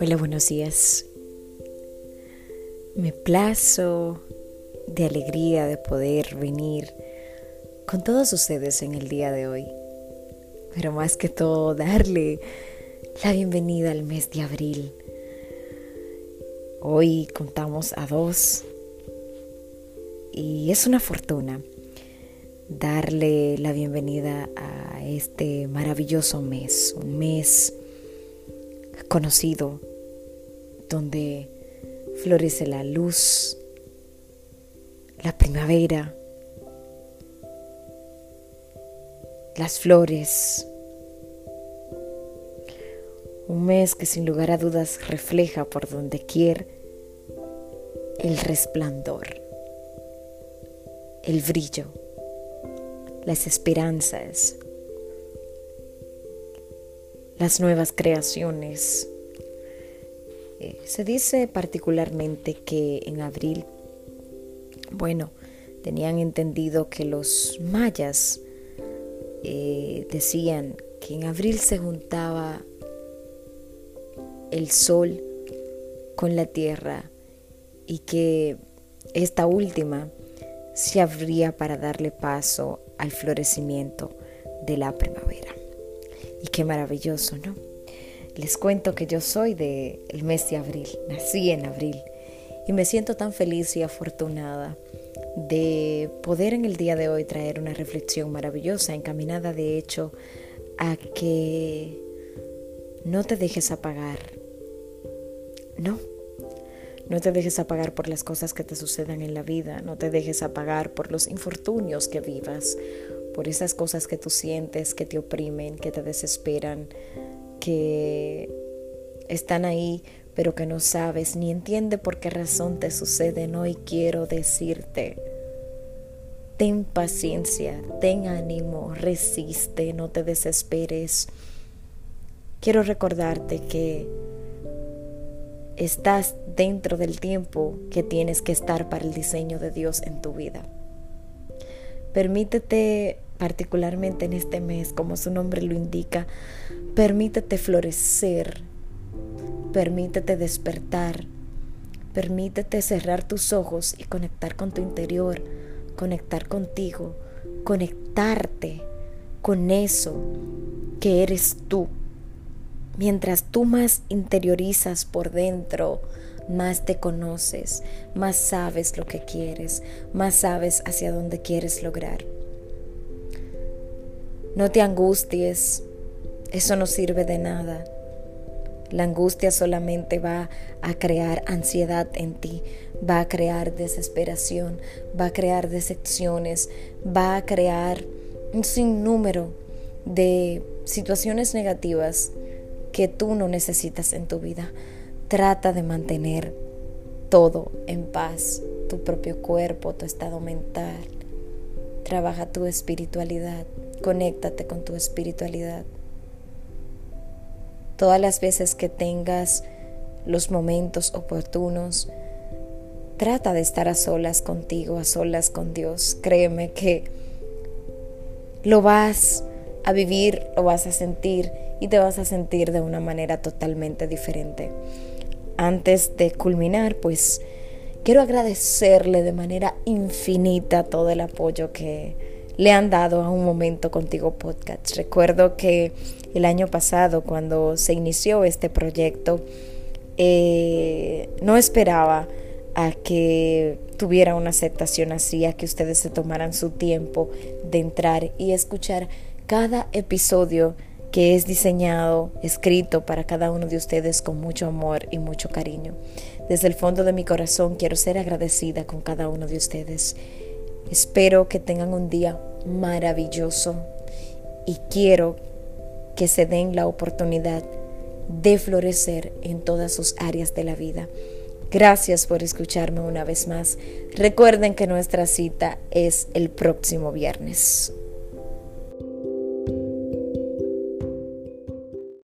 Hola, buenos días. Me plazo de alegría de poder venir con todos ustedes en el día de hoy. Pero más que todo, darle la bienvenida al mes de abril. Hoy contamos a dos y es una fortuna darle la bienvenida a este maravilloso mes, un mes conocido donde florece la luz, la primavera, las flores. Un mes que sin lugar a dudas refleja por donde quiera el resplandor, el brillo, las esperanzas, las nuevas creaciones. Eh, se dice particularmente que en abril, bueno, tenían entendido que los mayas eh, decían que en abril se juntaba el sol con la tierra y que esta última se abría para darle paso al florecimiento de la primavera. Y qué maravilloso, ¿no? Les cuento que yo soy del el mes de abril, nací en abril y me siento tan feliz y afortunada de poder en el día de hoy traer una reflexión maravillosa, encaminada de hecho a que no te dejes apagar. No, no te dejes apagar por las cosas que te sucedan en la vida, no te dejes apagar por los infortunios que vivas, por esas cosas que tú sientes que te oprimen, que te desesperan, que están ahí pero que no sabes ni entiende por qué razón te suceden. Hoy quiero decirte, ten paciencia, ten ánimo, resiste, no te desesperes. Quiero recordarte que estás dentro del tiempo que tienes que estar para el diseño de Dios en tu vida. Permítete, particularmente en este mes, como su nombre lo indica, permítete florecer, permítete despertar, permítete cerrar tus ojos y conectar con tu interior, conectar contigo, conectarte con eso que eres tú Mientras tú más interiorizas por dentro, más te conoces, más sabes lo que quieres, más sabes hacia dónde quieres lograr. No te angusties, eso no sirve de nada. La angustia solamente va a crear ansiedad en ti, va a crear desesperación, va a crear decepciones, va a crear un sinnúmero de situaciones negativas que tú no necesitas en tu vida. Trata de mantener todo en paz, tu propio cuerpo, tu estado mental. Trabaja tu espiritualidad, conéctate con tu espiritualidad. Todas las veces que tengas los momentos oportunos, trata de estar a solas contigo, a solas con Dios. Créeme que lo vas a vivir, lo vas a sentir y te vas a sentir de una manera totalmente diferente. Antes de culminar, pues quiero agradecerle de manera infinita todo el apoyo que le han dado a un momento contigo podcast. Recuerdo que el año pasado, cuando se inició este proyecto, eh, no esperaba a que tuviera una aceptación así, a que ustedes se tomaran su tiempo de entrar y escuchar cada episodio que es diseñado, escrito para cada uno de ustedes con mucho amor y mucho cariño. Desde el fondo de mi corazón quiero ser agradecida con cada uno de ustedes. Espero que tengan un día maravilloso y quiero que se den la oportunidad de florecer en todas sus áreas de la vida. Gracias por escucharme una vez más. Recuerden que nuestra cita es el próximo viernes.